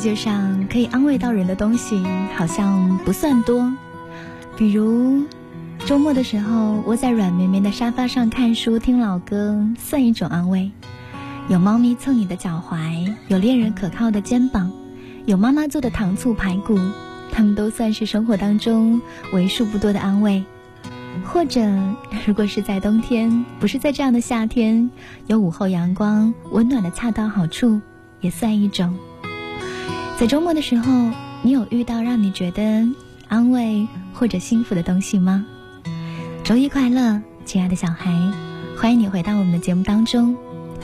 世界上可以安慰到人的东西好像不算多，比如周末的时候窝在软绵绵的沙发上看书听老歌，算一种安慰；有猫咪蹭你的脚踝，有恋人可靠的肩膀，有妈妈做的糖醋排骨，他们都算是生活当中为数不多的安慰。或者，如果是在冬天，不是在这样的夏天，有午后阳光温暖的恰到好处，也算一种。在周末的时候，你有遇到让你觉得安慰或者幸福的东西吗？周一快乐，亲爱的小孩，欢迎你回到我们的节目当中。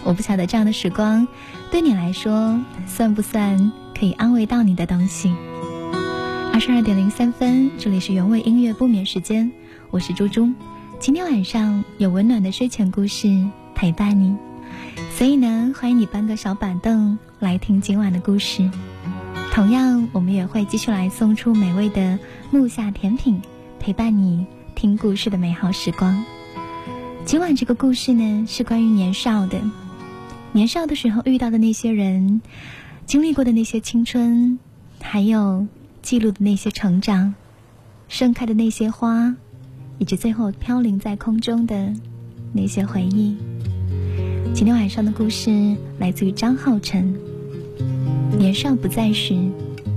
我不晓得这样的时光，对你来说算不算可以安慰到你的东西？二十二点零三分，这里是原味音乐不眠时间，我是猪猪。今天晚上有温暖的睡前故事陪伴你，所以呢，欢迎你搬个小板凳来听今晚的故事。同样，我们也会继续来送出美味的木下甜品，陪伴你听故事的美好时光。今晚这个故事呢，是关于年少的，年少的时候遇到的那些人，经历过的那些青春，还有记录的那些成长，盛开的那些花，以及最后飘零在空中的那些回忆。今天晚上的故事来自于张浩辰。年少不在时，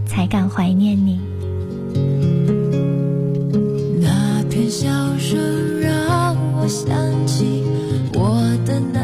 才敢怀念你。那片笑声让我想起我的那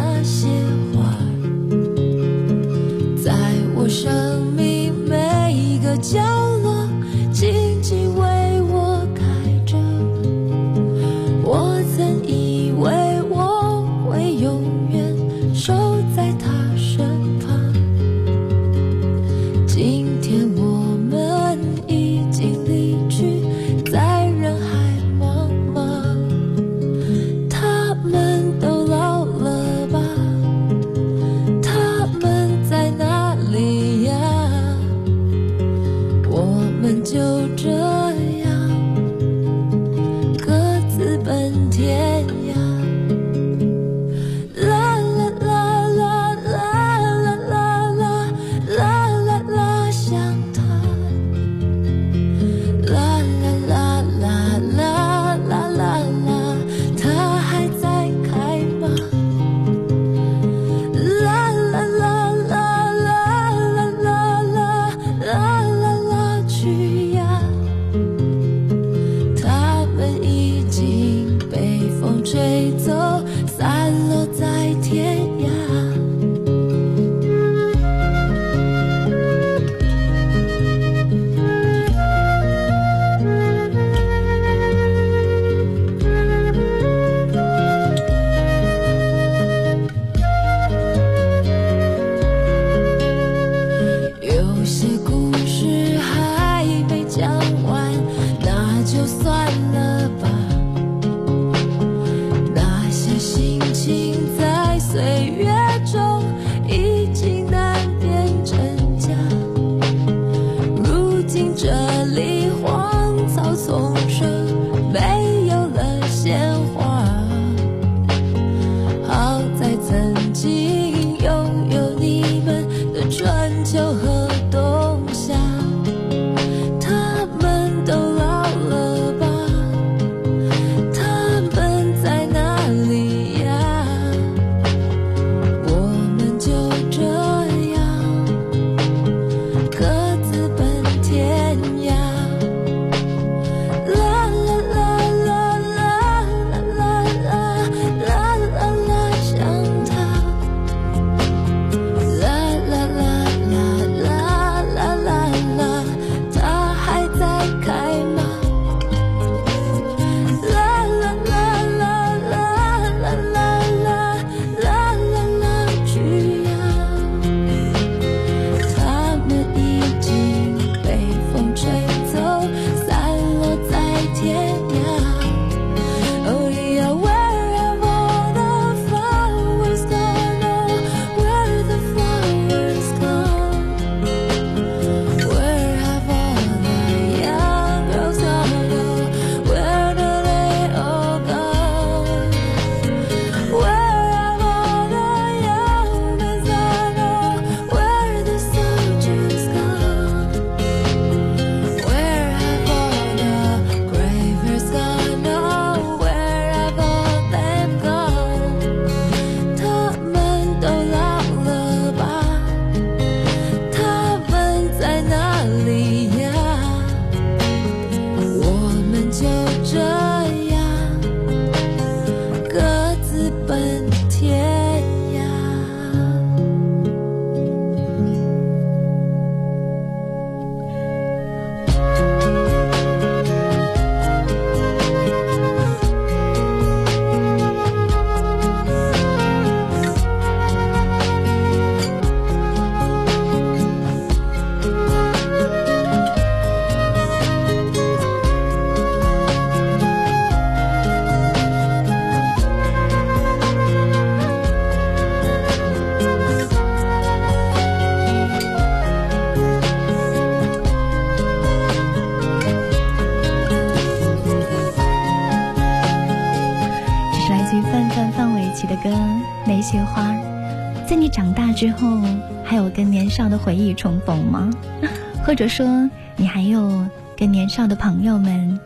忆重逢吗？或者说，你还有跟年少的朋友们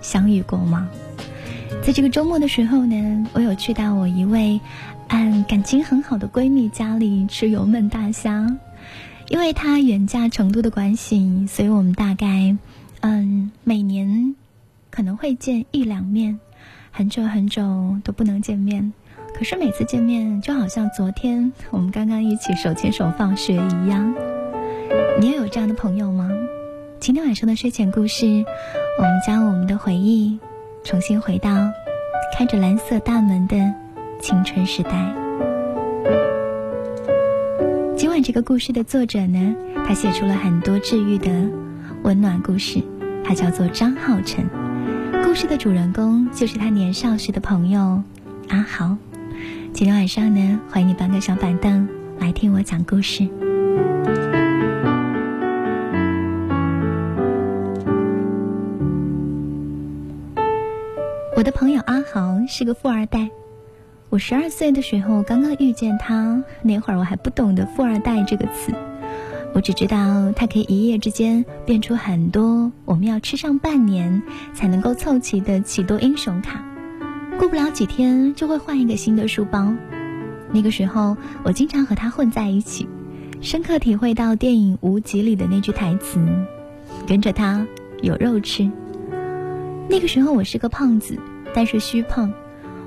相遇过吗？在这个周末的时候呢，我有去到我一位嗯感情很好的闺蜜家里吃油焖大虾，因为她远嫁成都的关系，所以我们大概嗯每年可能会见一两面。很久很久都不能见面，可是每次见面就好像昨天我们刚刚一起手牵手放学一样。你也有这样的朋友吗？今天晚上的睡前故事，我们将我们的回忆重新回到开着蓝色大门的青春时代。今晚这个故事的作者呢，他写出了很多治愈的温暖故事，他叫做张浩辰。故事的主人公就是他年少时的朋友阿豪。今天晚上呢，欢迎你搬个小板凳来听我讲故事。我的朋友阿豪是个富二代。我十二岁的时候刚刚遇见他，那会儿我还不懂得“富二代”这个词。我只知道他可以一夜之间变出很多我们要吃上半年才能够凑齐的启多英雄卡，过不了几天就会换一个新的书包。那个时候我经常和他混在一起，深刻体会到电影《无极》里的那句台词：“跟着他有肉吃。”那个时候我是个胖子，但是虚胖，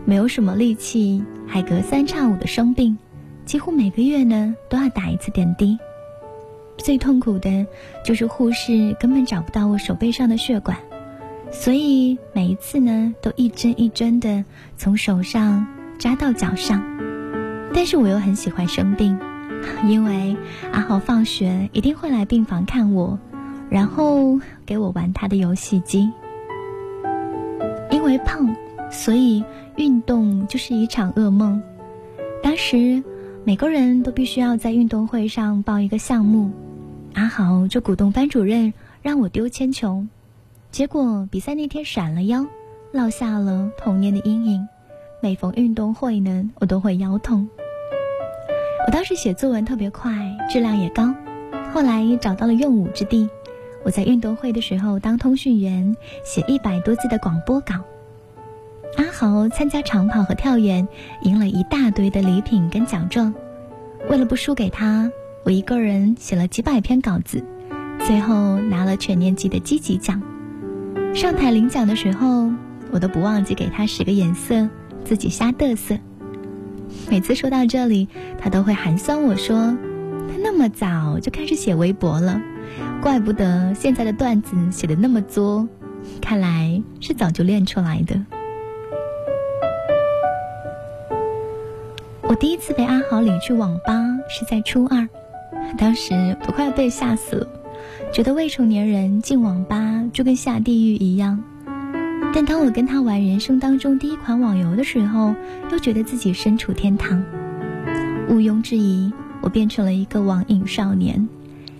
没有什么力气，还隔三差五的生病，几乎每个月呢都要打一次点滴。最痛苦的就是护士根本找不到我手背上的血管，所以每一次呢都一针一针的从手上扎到脚上。但是我又很喜欢生病，因为阿豪放学一定会来病房看我，然后给我玩他的游戏机。因为胖，所以运动就是一场噩梦。当时每个人都必须要在运动会上报一个项目。阿豪就鼓动班主任让我丢铅球，结果比赛那天闪了腰，落下了童年的阴影。每逢运动会呢，我都会腰痛。我当时写作文特别快，质量也高，后来找到了用武之地。我在运动会的时候当通讯员，写一百多字的广播稿。阿豪参加长跑和跳远，赢了一大堆的礼品跟奖状。为了不输给他。我一个人写了几百篇稿子，最后拿了全年级的积极奖。上台领奖的时候，我都不忘记给他使个眼色，自己瞎嘚瑟。每次说到这里，他都会寒酸我说：“他那么早就开始写微博了，怪不得现在的段子写的那么作，看来是早就练出来的。”我第一次被阿豪领去网吧是在初二。当时都快要被吓死了，觉得未成年人进网吧就跟下地狱一样。但当我跟他玩人生当中第一款网游的时候，又觉得自己身处天堂。毋庸置疑，我变成了一个网瘾少年，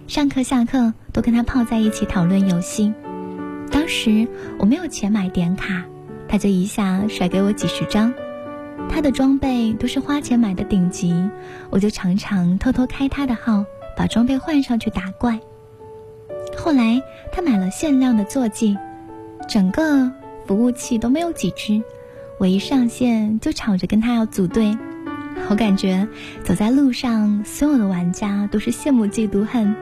上课下课都跟他泡在一起讨论游戏。当时我没有钱买点卡，他就一下甩给我几十张。他的装备都是花钱买的顶级，我就常常偷偷开他的号。把装备换上去打怪。后来他买了限量的坐骑，整个服务器都没有几只，我一上线就吵着跟他要组队。我感觉走在路上，所有的玩家都是羡慕嫉妒恨，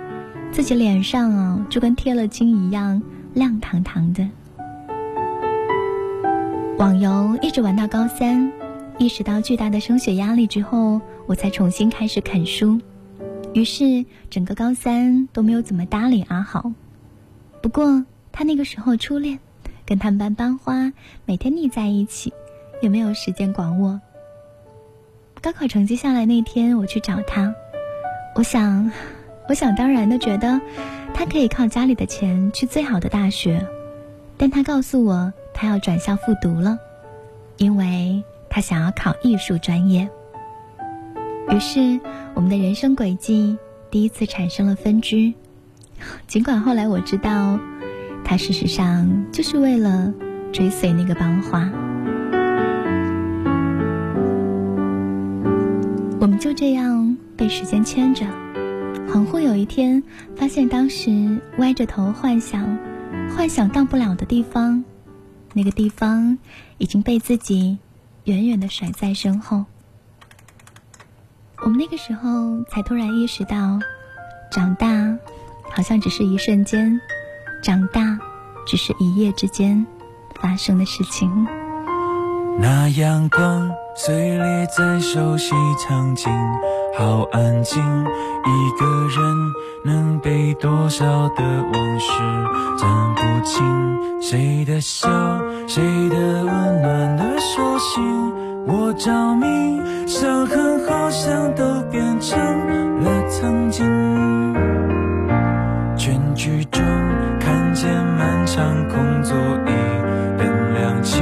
自己脸上啊就跟贴了金一样亮堂堂的。网游一直玩到高三，意识到巨大的升学压力之后，我才重新开始啃书。于是，整个高三都没有怎么搭理阿豪。不过，他那个时候初恋，跟他们班班花每天腻在一起，也没有时间管我。高考成绩下来那天，我去找他，我想，我想当然的觉得，他可以靠家里的钱去最好的大学，但他告诉我，他要转校复读了，因为他想要考艺术专业。于是，我们的人生轨迹第一次产生了分支。尽管后来我知道，他事实上就是为了追随那个班花。我们就这样被时间牵着，恍惚有一天发现，当时歪着头幻想、幻想到不了的地方，那个地方已经被自己远远的甩在身后。我们那个时候才突然意识到，长大好像只是一瞬间，长大只是一夜之间发生的事情。那阳光碎裂在熟悉场景，好安静。一个人能背多少的往事占不清？谁的笑，谁的温暖的手心，我着迷。伤痕好像都变成了曾经。全剧终，看见漫长空座椅灯亮起。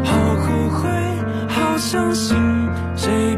相信谁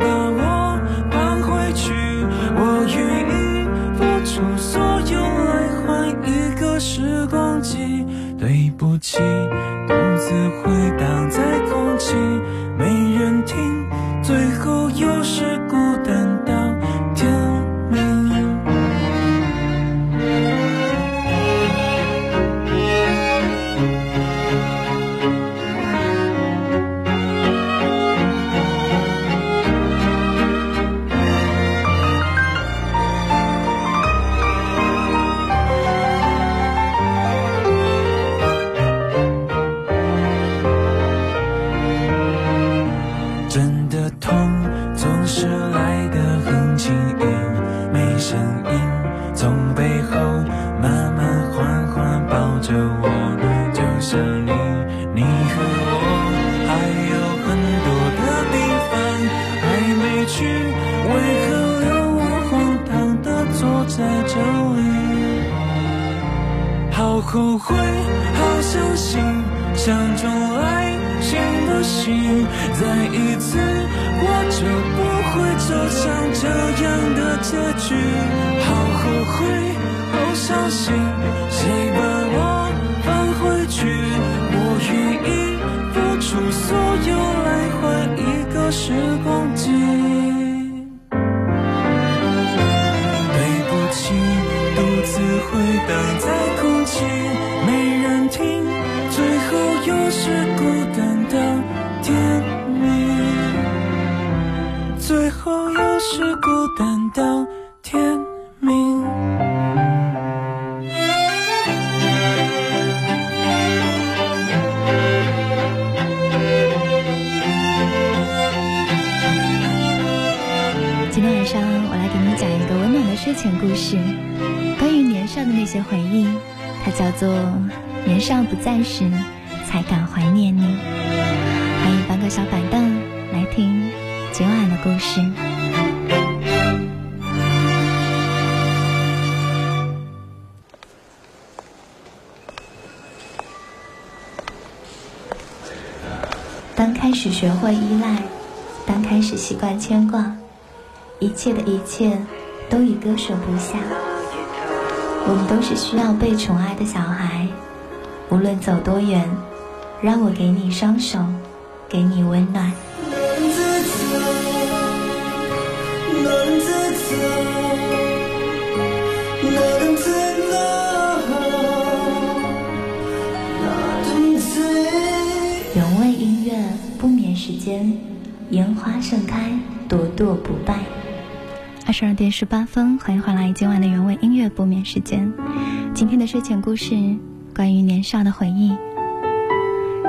后悔，好伤心，想重来，行不行？再一次，我就不会走向这样的结局。好后悔，好伤心，谁把我放回去？我愿意付出所有来换一个时光机。对不起，独自回荡在。空气最后又是孤单到天明。今天晚上我来给你讲一个温暖的睡前故事，关于年少的那些回忆。它叫做年少不在时，才敢怀念你。欢迎搬个小板凳故事。当开始学会依赖，当开始习惯牵挂，一切的一切都已割舍不下。我们都是需要被宠爱的小孩，无论走多远，让我给你双手，给你温暖。不眠时间，烟花盛开，朵朵不败。二十二点十八分，欢迎回来今晚的原味音乐不眠时间。今天的睡前故事关于年少的回忆。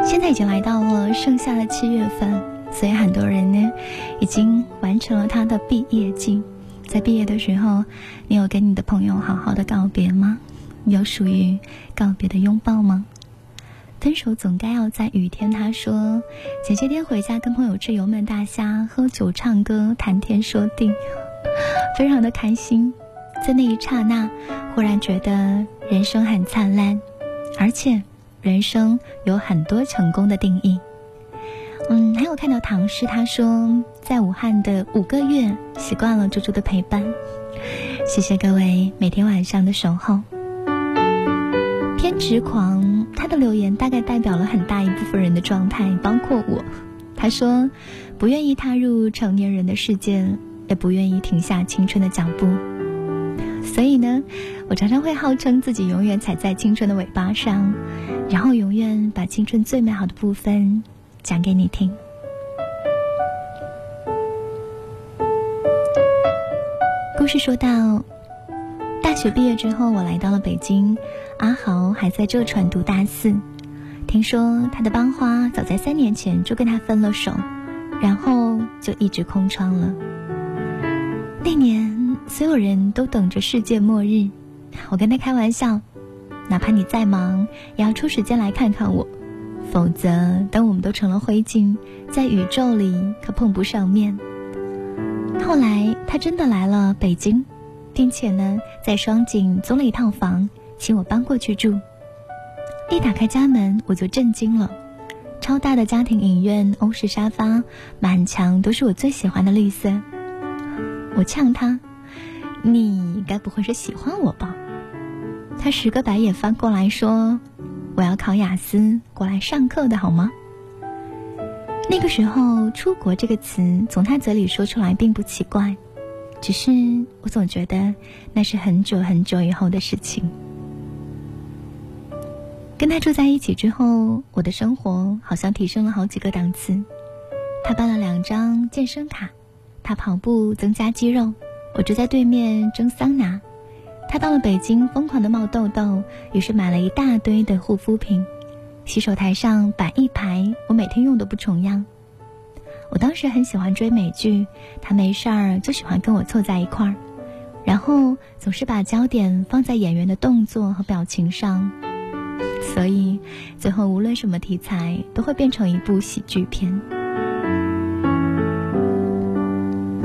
现在已经来到了盛夏的七月份，所以很多人呢已经完成了他的毕业季。在毕业的时候，你有跟你的朋友好好的告别吗？有属于告别的拥抱吗？分手总该要在雨天。他说，前些天回家跟朋友吃油焖大虾，喝酒唱歌，谈天说地。非常的开心。在那一刹那，忽然觉得人生很灿烂，而且人生有很多成功的定义。嗯，还有看到唐诗，他说在武汉的五个月，习惯了猪猪的陪伴。谢谢各位每天晚上的守候。偏执狂，他的留言大概代表了很大一部分人的状态，包括我。他说，不愿意踏入成年人的世界，也不愿意停下青春的脚步。所以呢，我常常会号称自己永远踩在青春的尾巴上，然后永远把青春最美好的部分讲给你听。故事说到，大学毕业之后，我来到了北京，阿豪还在浙传读大四。听说他的班花早在三年前就跟他分了手，然后就一直空窗了。那年所有人都等着世界末日，我跟他开玩笑，哪怕你再忙，也要抽时间来看看我，否则等我们都成了灰烬，在宇宙里可碰不上面。后来他真的来了北京，并且呢在双井租了一套房，请我搬过去住。一打开家门，我就震惊了，超大的家庭影院，欧式沙发，满墙都是我最喜欢的绿色。我呛他：“你该不会是喜欢我吧？”他十个白眼翻过来说：“我要考雅思，过来上课的好吗？”那个时候，“出国”这个词从他嘴里说出来并不奇怪，只是我总觉得那是很久很久以后的事情。跟他住在一起之后，我的生活好像提升了好几个档次。他办了两张健身卡，他跑步增加肌肉，我就在对面蒸桑拿。他到了北京疯狂的冒痘痘，于是买了一大堆的护肤品。洗手台上摆一排，我每天用都不重样。我当时很喜欢追美剧，他没事儿就喜欢跟我凑在一块儿，然后总是把焦点放在演员的动作和表情上。所以，最后无论什么题材都会变成一部喜剧片。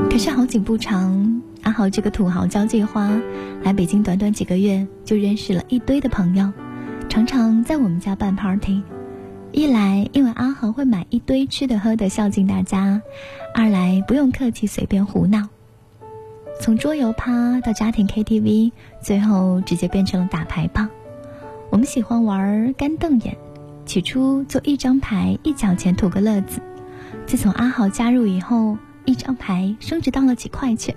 可是好景不长，阿豪这个土豪交际花来北京短短几个月就认识了一堆的朋友，常常在我们家办 party。一来因为阿豪会买一堆吃的喝的孝敬大家，二来不用客气随便胡闹。从桌游趴到家庭 KTV，最后直接变成了打牌棒。我们喜欢玩干瞪眼，起初就一张牌一角钱图个乐子。自从阿豪加入以后，一张牌升值到了几块钱。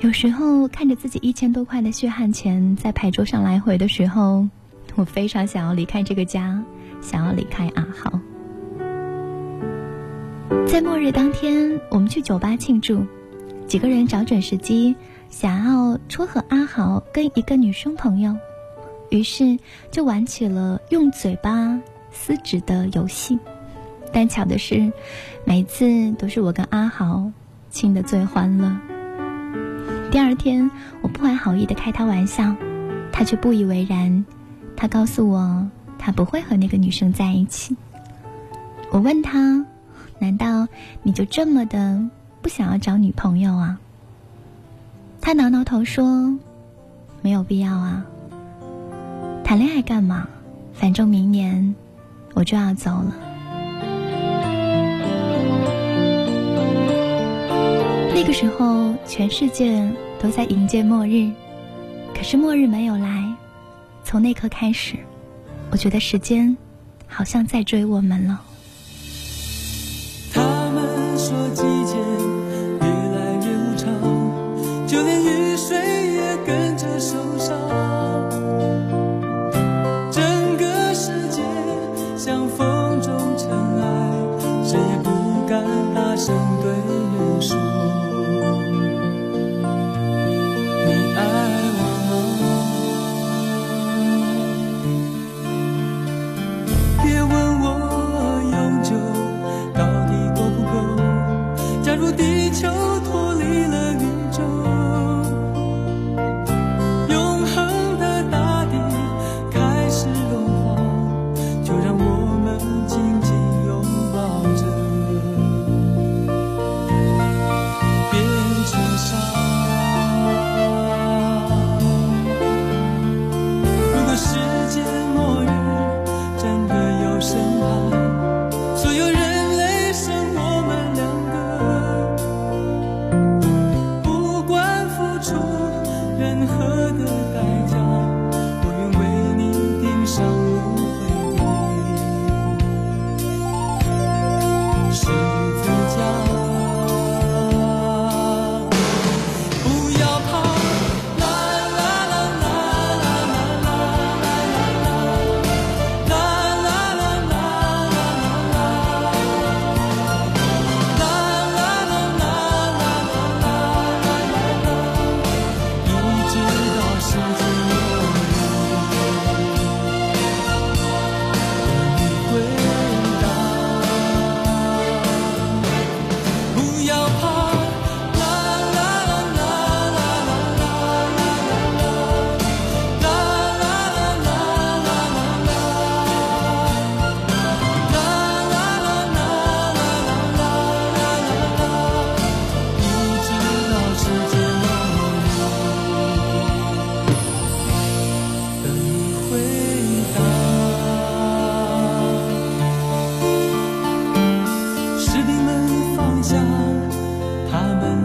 有时候看着自己一千多块的血汗钱在牌桌上来回的时候，我非常想要离开这个家，想要离开阿豪。在末日当天，我们去酒吧庆祝，几个人找准时机，想要撮合阿豪跟一个女生朋友。于是就玩起了用嘴巴撕纸的游戏，但巧的是，每次都是我跟阿豪亲的最欢乐。第二天，我不怀好意的开他玩笑，他却不以为然。他告诉我，他不会和那个女生在一起。我问他，难道你就这么的不想要找女朋友啊？他挠挠头说，没有必要啊。谈恋爱干嘛？反正明年我就要走了。那个时候，全世界都在迎接末日，可是末日没有来。从那刻开始，我觉得时间好像在追我们了。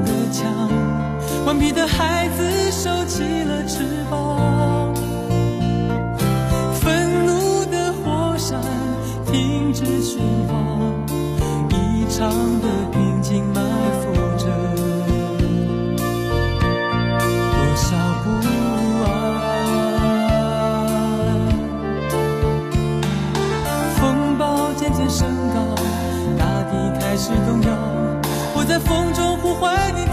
的墙，顽皮的孩子收起了翅膀，愤怒的火山停止释放，异常的平静埋伏着多少不安。风暴渐渐升高，大地开始动摇。我在风中呼唤你，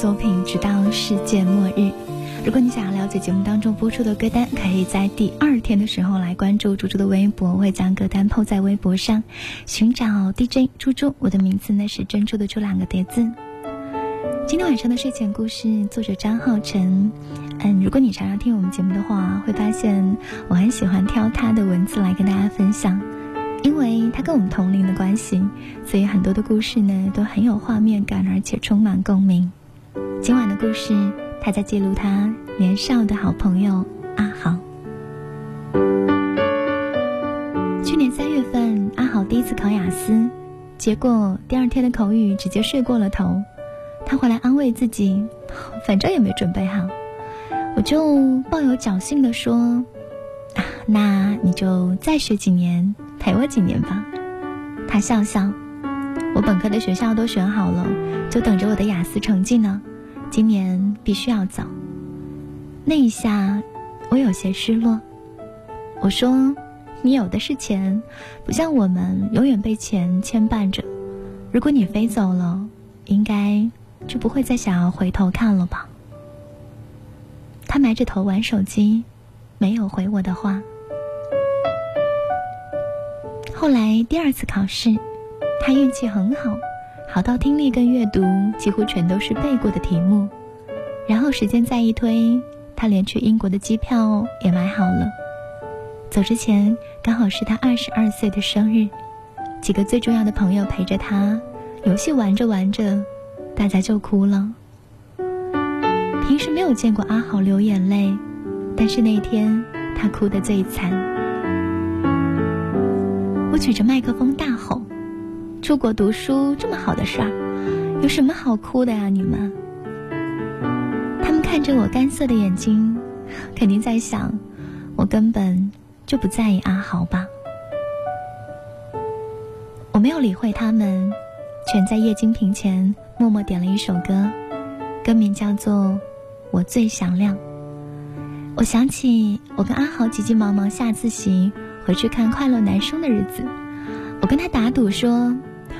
作品《直到世界末日》。如果你想要了解节目当中播出的歌单，可以在第二天的时候来关注猪猪的微博，我会将歌单 PO 在微博上，寻找 DJ 猪猪。我的名字呢是珍珠的珠两个叠字。今天晚上的睡前故事，作者张浩辰。嗯，如果你常常听我们节目的话，会发现我很喜欢挑他的文字来跟大家分享，因为他跟我们同龄的关系，所以很多的故事呢都很有画面感，而且充满共鸣。今晚的故事，他在记录他年少的好朋友阿豪。去年三月份，阿豪第一次考雅思，结果第二天的口语直接睡过了头。他回来安慰自己，反正也没准备好。我就抱有侥幸的说：“啊，那你就再学几年，陪我几年吧。”他笑笑：“我本科的学校都选好了，就等着我的雅思成绩呢。今年必须要走。”那一下，我有些失落。我说：“你有的是钱，不像我们永远被钱牵绊着。如果你飞走了，应该就不会再想要回头看了吧？”他埋着头玩手机，没有回我的话。后来第二次考试，他运气很好，好到听力跟阅读几乎全都是背过的题目。然后时间再一推，他连去英国的机票也买好了。走之前刚好是他二十二岁的生日，几个最重要的朋友陪着他，游戏玩着玩着，大家就哭了。平时没有见过阿豪流眼泪，但是那天他哭得最惨。我举着麦克风大吼：“出国读书这么好的事儿，有什么好哭的呀？你们！”他们看着我干涩的眼睛，肯定在想，我根本就不在意阿豪吧。我没有理会他们，全在液晶屏前默默点了一首歌，歌名叫做《我最响亮》。我想起我跟阿豪急急忙忙下自习回去看《快乐男生》的日子，我跟他打赌说，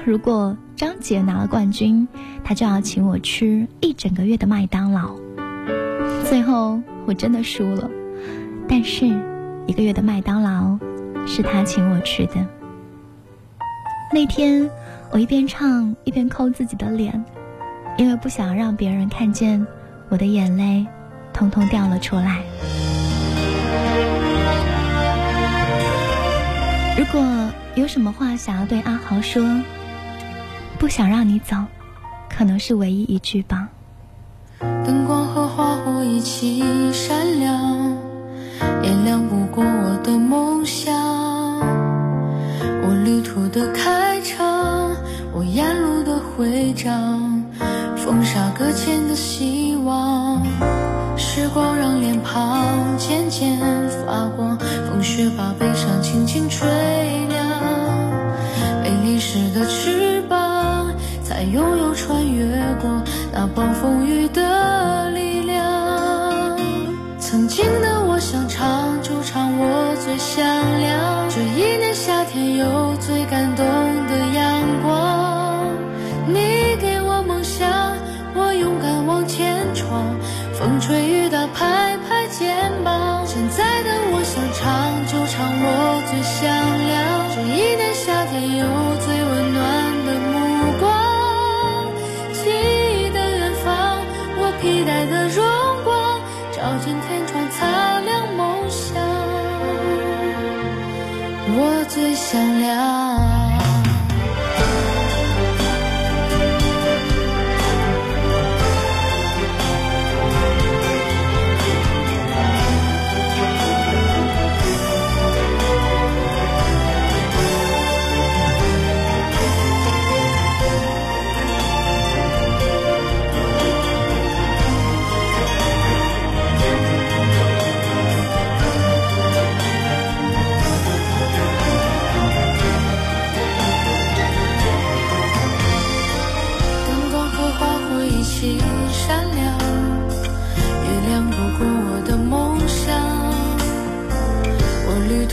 如果张杰拿了冠军，他就要请我吃一整个月的麦当劳。最后我真的输了，但是一个月的麦当劳是他请我吃的。那天我一边唱一边抠自己的脸，因为不想让别人看见我的眼泪，通通掉了出来。如果有什么话想要对阿豪说，不想让你走，可能是唯一一句吧。灯光和花火一起闪亮，也亮不过我的梦想。我旅途的开场，我沿路的徽章，风沙搁浅的希望。时光让脸庞渐渐发光，风雪把悲伤轻轻吹凉。被淋湿的翅膀，才拥有穿越过那暴风雨的力量。曾经的我想唱就唱，我最响亮。这一年夏天有最感动的阳光。你给我梦想，我勇敢往前闯。风吹雨打，拍拍肩膀。现在的我想唱就唱，我最响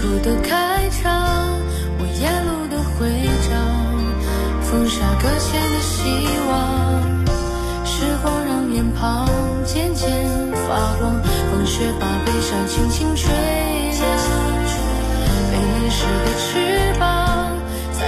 路的开场，我沿路的徽章，风沙搁浅的希望。时光让脸庞渐渐发光，风雪把悲伤轻轻吹凉。被淋湿的翅膀，才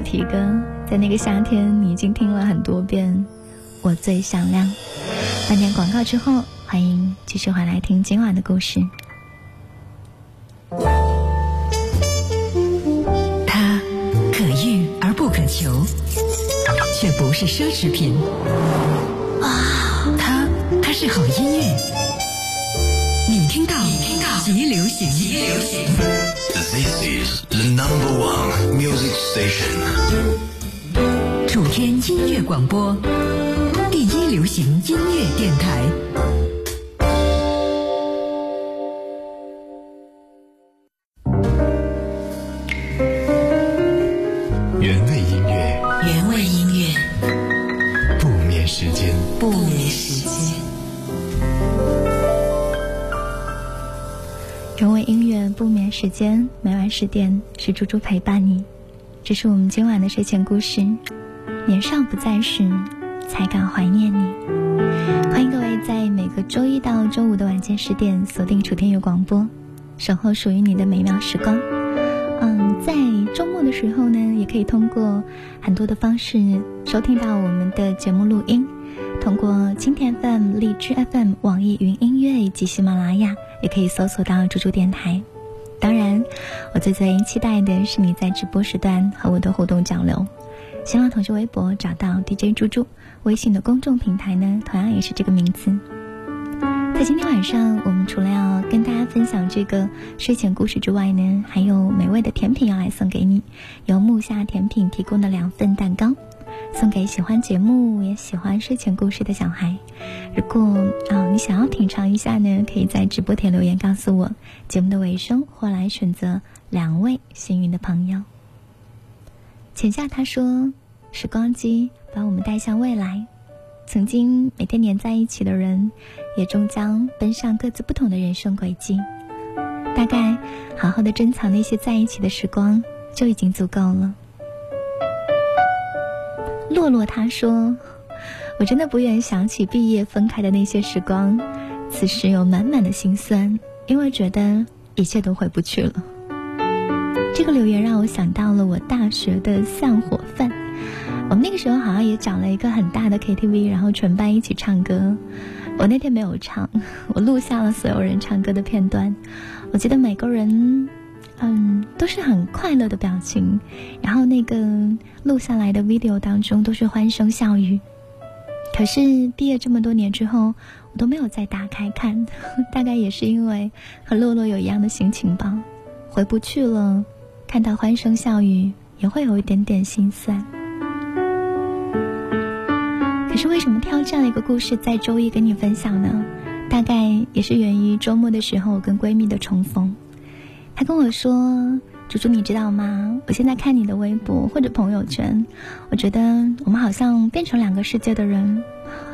主题歌，在那个夏天，你已经听了很多遍。我最响亮。半点广告之后，欢迎继续回来听今晚的故事。它可遇而不可求，却不是奢侈品。啊，它它是好音乐。你听到，你听到，极流行，极流行。This is the number one music station. 楚天音乐广播，第一流行音乐电台。时间，每晚十点是猪猪陪伴你。这是我们今晚的睡前故事。年少不再时，才敢怀念你。欢迎各位在每个周一到周五的晚间十点锁定楚天佑广播，守候属于你的美妙时光。嗯，在周末的时候呢，也可以通过很多的方式收听到我们的节目录音，通过蜻蜓 FM、荔枝 FM、网易云音乐以及喜马拉雅，也可以搜索到猪猪电台。当然，我最最期待的是你在直播时段和我的互动交流。新浪同事微博找到 DJ 猪猪，微信的公众平台呢，同样也是这个名字。在今天晚上，我们除了要跟大家分享这个睡前故事之外呢，还有美味的甜品要来送给你，由木下甜品提供的两份蛋糕，送给喜欢节目也喜欢睡前故事的小孩。如果啊你想要品尝一下呢，可以在直播帖留言告诉我，节目的尾声或来选择两位幸运的朋友。浅夏他说：“时光机把我们带向未来，曾经每天黏在一起的人，也终将奔向各自不同的人生轨迹。大概好好的珍藏那些在一起的时光，就已经足够了。”洛洛他说：“我真的不愿想起毕业分开的那些时光，此时有满满的心酸，因为觉得一切都回不去了。”这个留言让我想到了我大学的散伙饭。我们那个时候好像也找了一个很大的 KTV，然后全班一起唱歌。我那天没有唱，我录下了所有人唱歌的片段。我记得每个人，嗯，都是很快乐的表情。然后那个录下来的 video 当中都是欢声笑语。可是毕业这么多年之后，我都没有再打开看。大概也是因为和洛洛有一样的心情吧，回不去了。看到欢声笑语，也会有一点点心酸。可是为什么挑这样一个故事在周一跟你分享呢？大概也是源于周末的时候跟闺蜜的重逢。他跟我说：“猪猪，你知道吗？我现在看你的微博或者朋友圈，我觉得我们好像变成两个世界的人，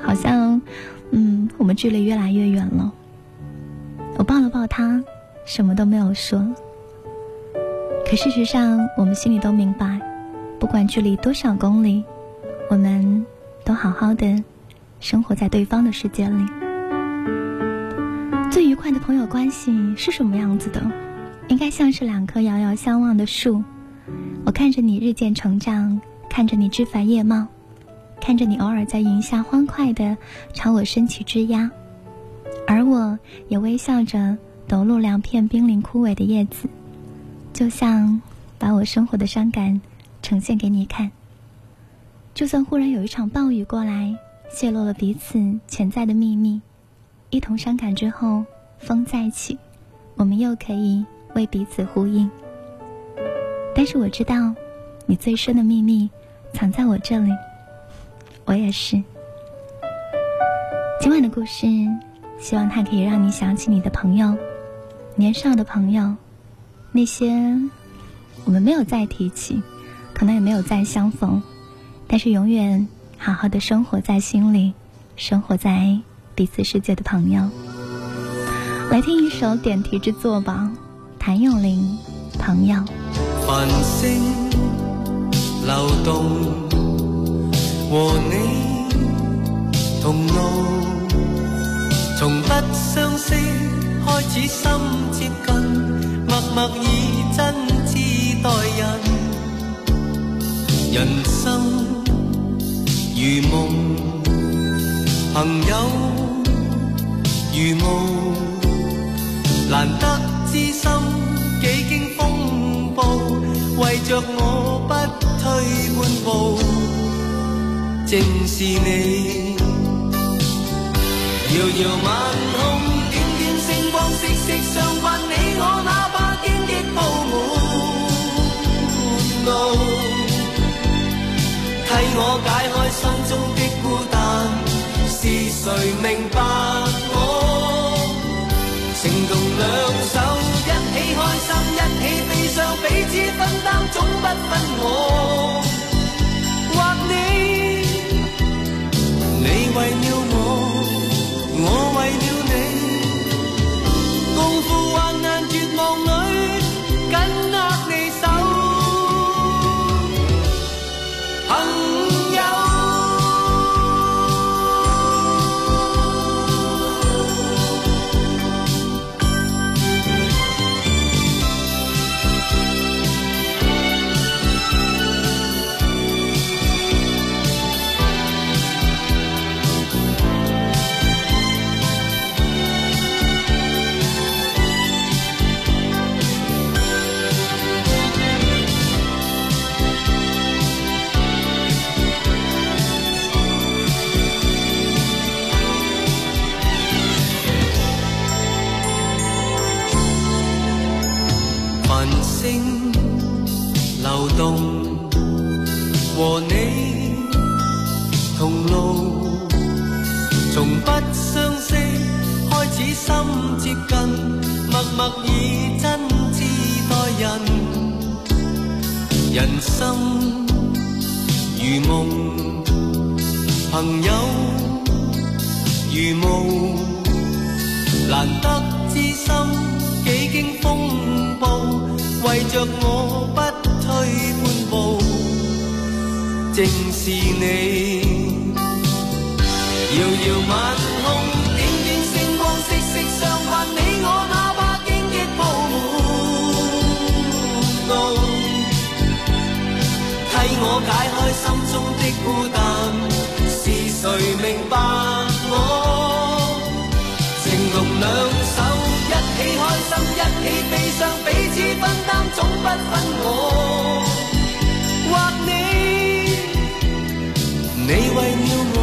好像，嗯，我们距离越来越远了。”我抱了抱他，什么都没有说。可事实上，我们心里都明白，不管距离多少公里，我们都好好的生活在对方的世界里。最愉快的朋友关系是什么样子的？应该像是两棵遥遥相望的树，我看着你日渐成长，看着你枝繁叶茂，看着你偶尔在云下欢快的朝我伸起枝桠，而我也微笑着抖落两片濒临枯萎的叶子。就像把我生活的伤感呈现给你看。就算忽然有一场暴雨过来，泄露了彼此潜在的秘密，一同伤感之后，风再起，我们又可以为彼此呼应。但是我知道，你最深的秘密藏在我这里，我也是。今晚的故事，希望它可以让你想起你的朋友，年少的朋友。那些我们没有再提起，可能也没有再相逢，但是永远好好的生活在心里，生活在彼此世界的朋友。来听一首点题之作吧，谭咏麟《朋友》。繁星流动，和你同路，从不相识开始心接近。默默以真挚待人，人生如梦，朋友如雾，难得知心几经风暴，为着我不退半步，正是你，遥遥晚空。点点星光息息相关，你我哪怕荆棘铺满路，替我解开心中的孤单，是谁明白总不分我或你。你为心如梦，朋友如雾，难得知心几经风暴，为着我不退半步。正是你，遥遥晚孤单。是谁明白我？情浓两手，一起开心，一起悲伤，彼此分担，总不分我或你。你为了，我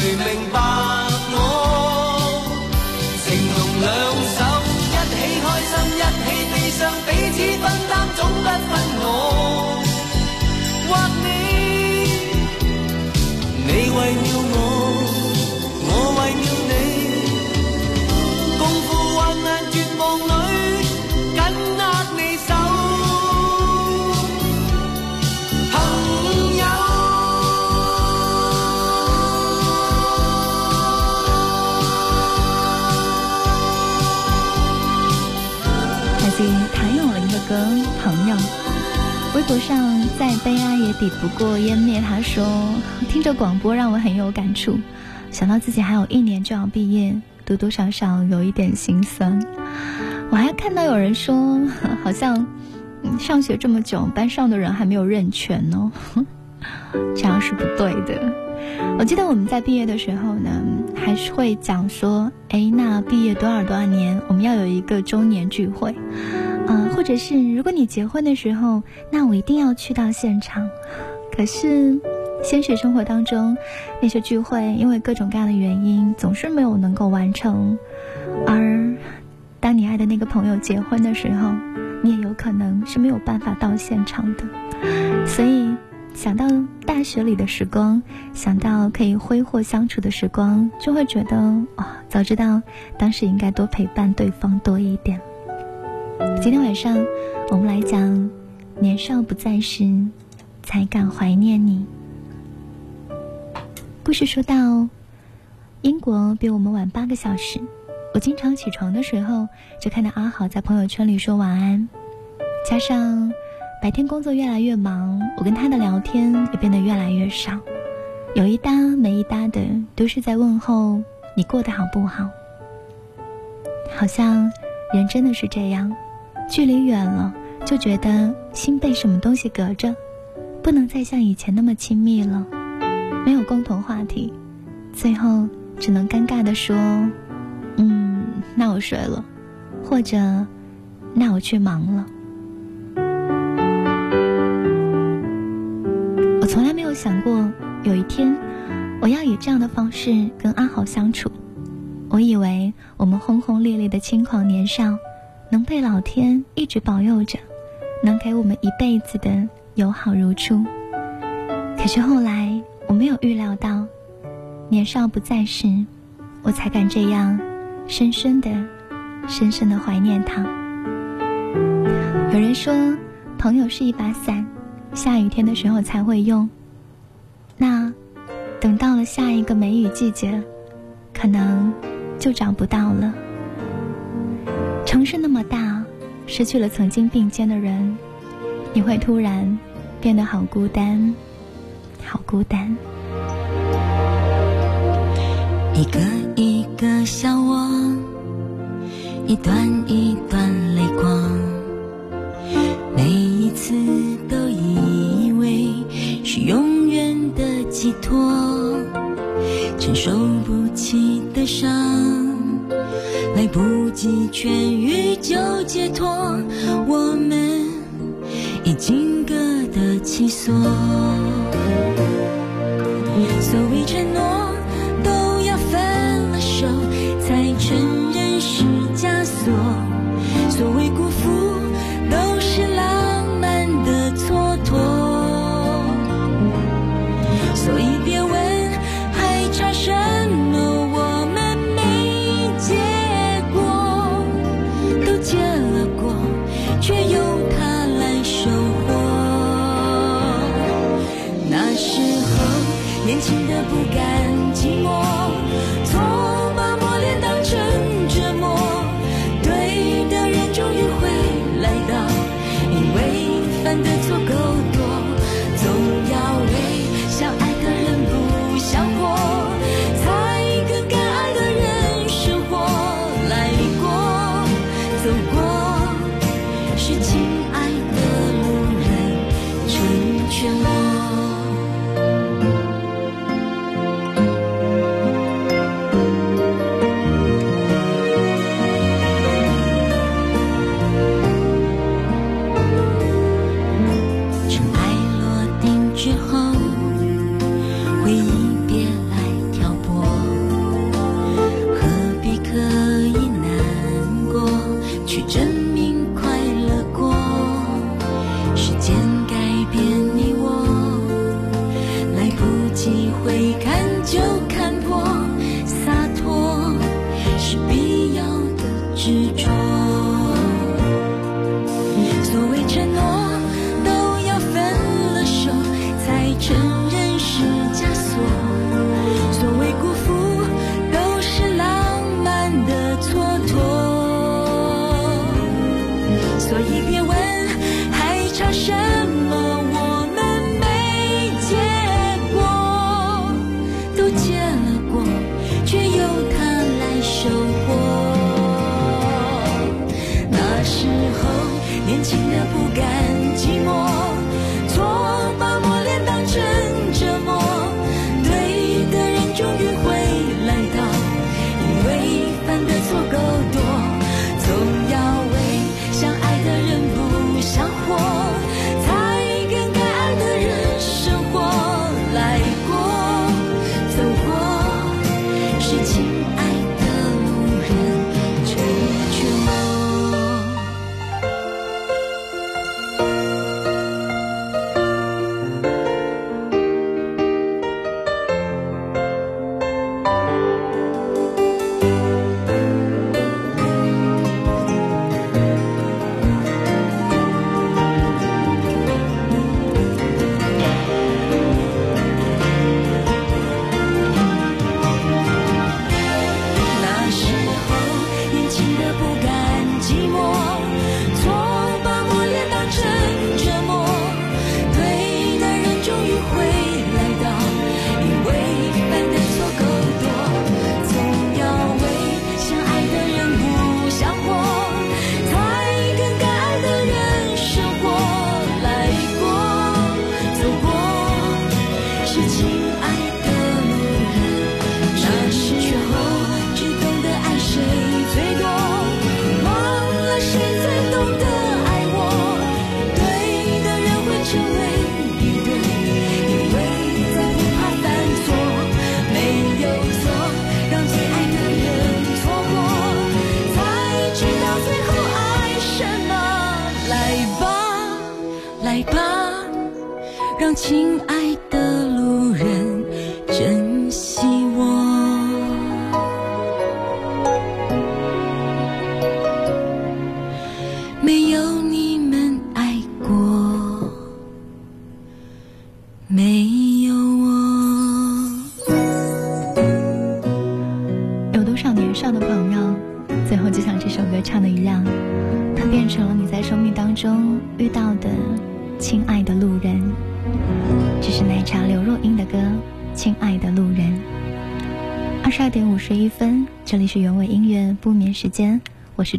谁明白我？情同两手，一起开心，一起悲伤，彼此分担，总不分我或你。你为了我，咏麟的歌《朋友》。微博上再悲哀也抵不过湮灭。他说：“听着广播让我很有感触，想到自己还有一年就要毕业，多多少少有一点心酸。”我还看到有人说，好像上学这么久，班上的人还没有认全哦，这样是不对的。我记得我们在毕业的时候呢，还是会讲说，哎，那毕业多少多少年，我们要有一个周年聚会。或者是如果你结婚的时候，那我一定要去到现场。可是，现实生活当中，那些聚会因为各种各样的原因，总是没有能够完成。而当你爱的那个朋友结婚的时候，你也有可能是没有办法到现场的。所以，想到大学里的时光，想到可以挥霍相处的时光，就会觉得啊、早知道当时应该多陪伴对方多一点。今天晚上，我们来讲“年少不在时，才敢怀念你”。故事说到，英国比我们晚八个小时。我经常起床的时候，就看到阿豪在朋友圈里说晚安。加上白天工作越来越忙，我跟他的聊天也变得越来越少，有一搭没一搭的，都是在问候你过得好不好。好像人真的是这样。距离远了，就觉得心被什么东西隔着，不能再像以前那么亲密了。没有共同话题，最后只能尴尬的说：“嗯，那我睡了，或者那我去忙了。”我从来没有想过有一天我要以这样的方式跟阿豪相处。我以为我们轰轰烈烈的轻狂年少。能被老天一直保佑着，能给我们一辈子的友好如初。可是后来我没有预料到，年少不在时，我才敢这样深深的、深深的怀念他。有人说，朋友是一把伞，下雨天的时候才会用。那等到了下一个梅雨季节，可能就找不到了。城市那么大失去了曾经并肩的人你会突然变得好孤单好孤单。一个一个笑我一段一段泪光。每一次都以为是永远的寄托承受不起的伤。不及痊愈就解脱我们已经各得其所。所谓承诺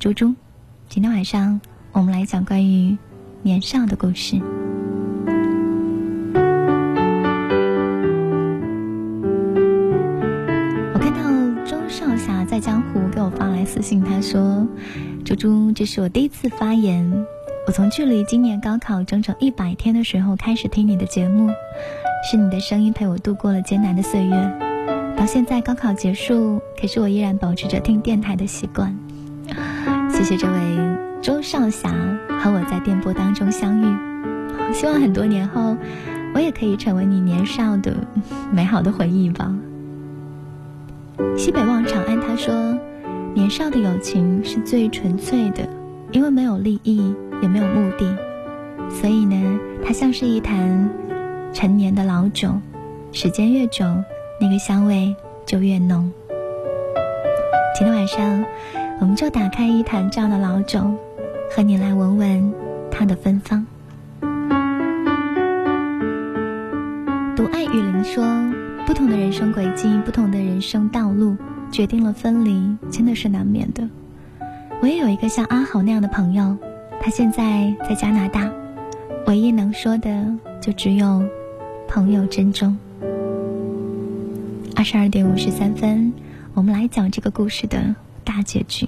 猪猪今天晚上我们来讲关于年少的故事。我看到周少侠在江湖给我发来私信他说猪猪这是我第一次发言我从距离今年高考整整一百天的时候开始听你的节目是你的声音陪我度过了艰难的岁月到现在高考结束可是我依然保持着听电台的习惯。谢谢这位周少侠和我在电波当中相遇，希望很多年后，我也可以成为你年少的美好的回忆吧。”西北望长安，他说：“年少的友情是最纯粹的，因为没有利益，也没有目的，所以呢，它像是一坛陈年的老酒，时间越久，那个香味就越浓。今天晚上，我们就打开一坛这样的老酒，和你来闻闻它的芬芳。”独爱雨林说。不同的人生轨迹，不同的人生道路，决定了分离，真的是难免的。我也有一个像阿豪那样的朋友，他现在在加拿大，唯一能说的就只有朋友珍重。二十二点五十三分，我们来讲这个故事的大结局。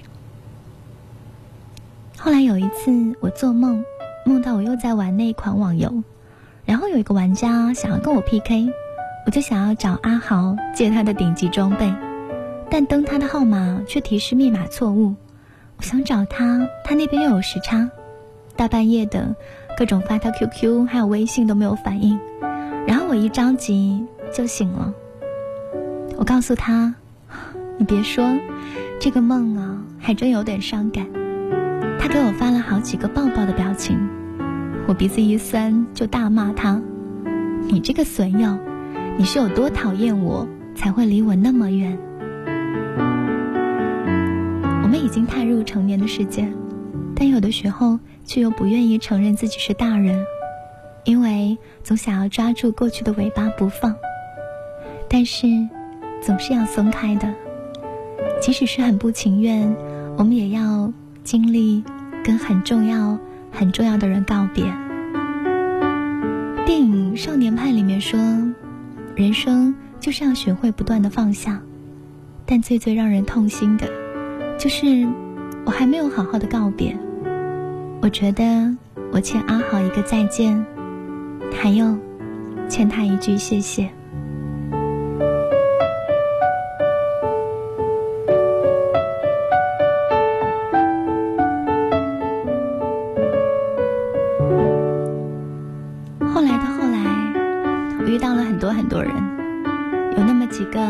后来有一次，我做梦，梦到我又在玩那一款网游，然后有一个玩家想要跟我 PK。我就想要找阿豪借他的顶级装备，但登他的号码却提示密码错误。我想找他，他那边又有时差，大半夜的，各种发他 QQ 还有微信都没有反应。然后我一着急就醒了。我告诉他：“你别说，这个梦啊，还真有点伤感。”他给我发了好几个抱抱的表情。我鼻子一酸，就大骂他：“你这个损友！”你是有多讨厌我，才会离我那么远？我们已经踏入成年的世界，但有的时候却又不愿意承认自己是大人，因为总想要抓住过去的尾巴不放。但是，总是要松开的，即使是很不情愿，我们也要经历跟很重要、很重要的人告别。电影《少年派》里面说。人生就是要学会不断的放下，但最最让人痛心的，就是我还没有好好的告别。我觉得我欠阿豪一个再见，还有欠他一句谢谢。我遇到了很多很多人，有那么几个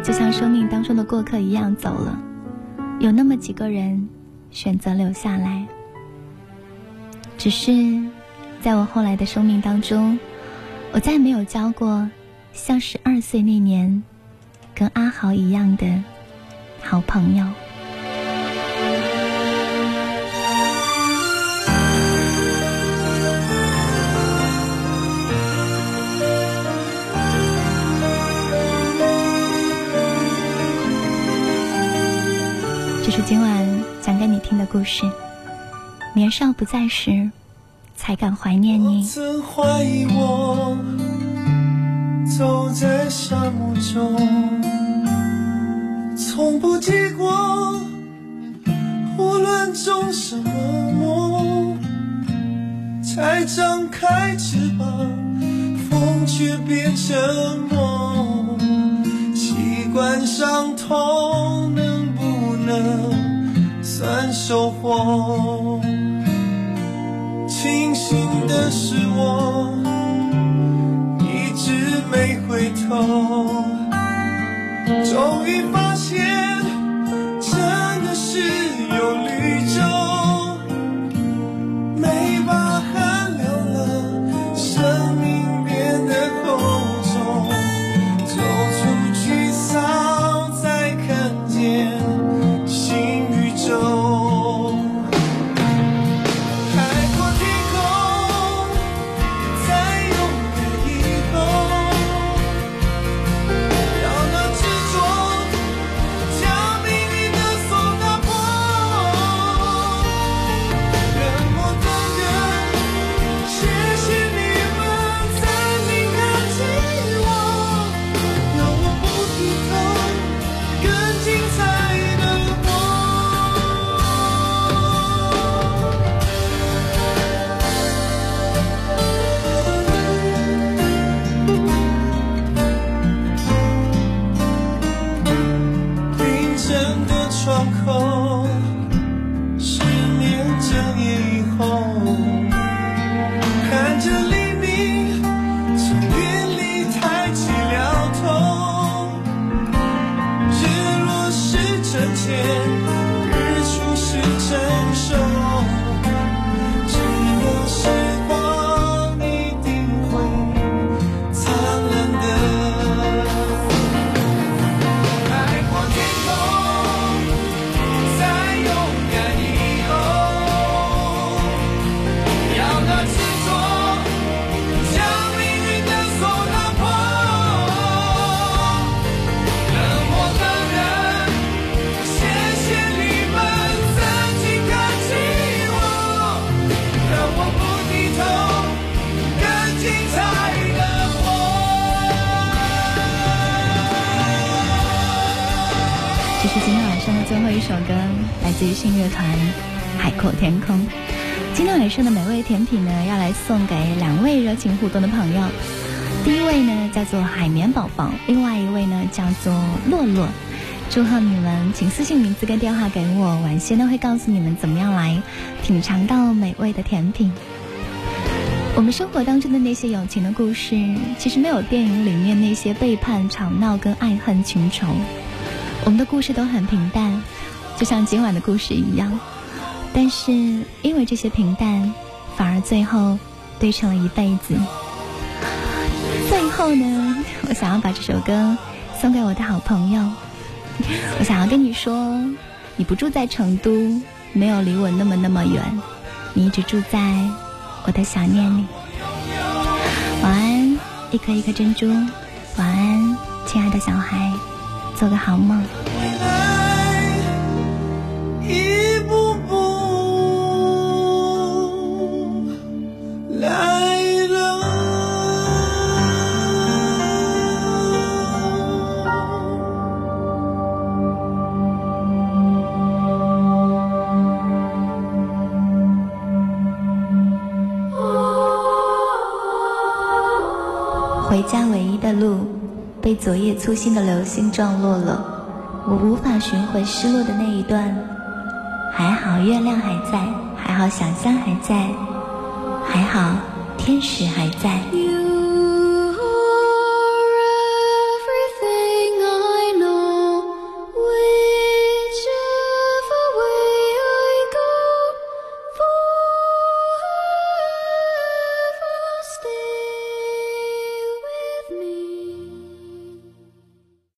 就像生命当中的过客一样走了，有那么几个人选择留下来。只是，在我后来的生命当中，我再没有交过像十二岁那年跟阿豪一样的好朋友。这是今晚讲给你听的故事。年少不在时，才敢怀念你。曾怀疑我走在沙漠中，从不结果，无论种什么梦，才张开翅膀，风却变成梦，习惯伤痛。的算收获？庆幸的是我一直没回头，终于发现送给两位热情互动的朋友。第一位呢叫做海绵宝宝，另外一位呢叫做洛洛。祝贺你们，请私信名字跟电话给我，晚些呢会告诉你们怎么样来品尝到美味的甜品。我们生活当中的那些友情的故事，其实没有电影里面那些背叛、吵闹跟爱恨情仇。我们的故事都很平淡，就像今晚的故事一样。但是因为这些平淡，反而最后堆成了一辈子。最后呢，我想要把这首歌送给我的好朋友。我想要跟你说，你不住在成都，没有离我那么那么远，你一直住在我的想念里。晚安，一颗一颗珍珠。晚安，亲爱的小孩，做个好梦。家唯一的路，被昨夜粗心的流星撞落了，我无法寻回失落的那一段。还好月亮还在，还好想象还在，还好天使还在。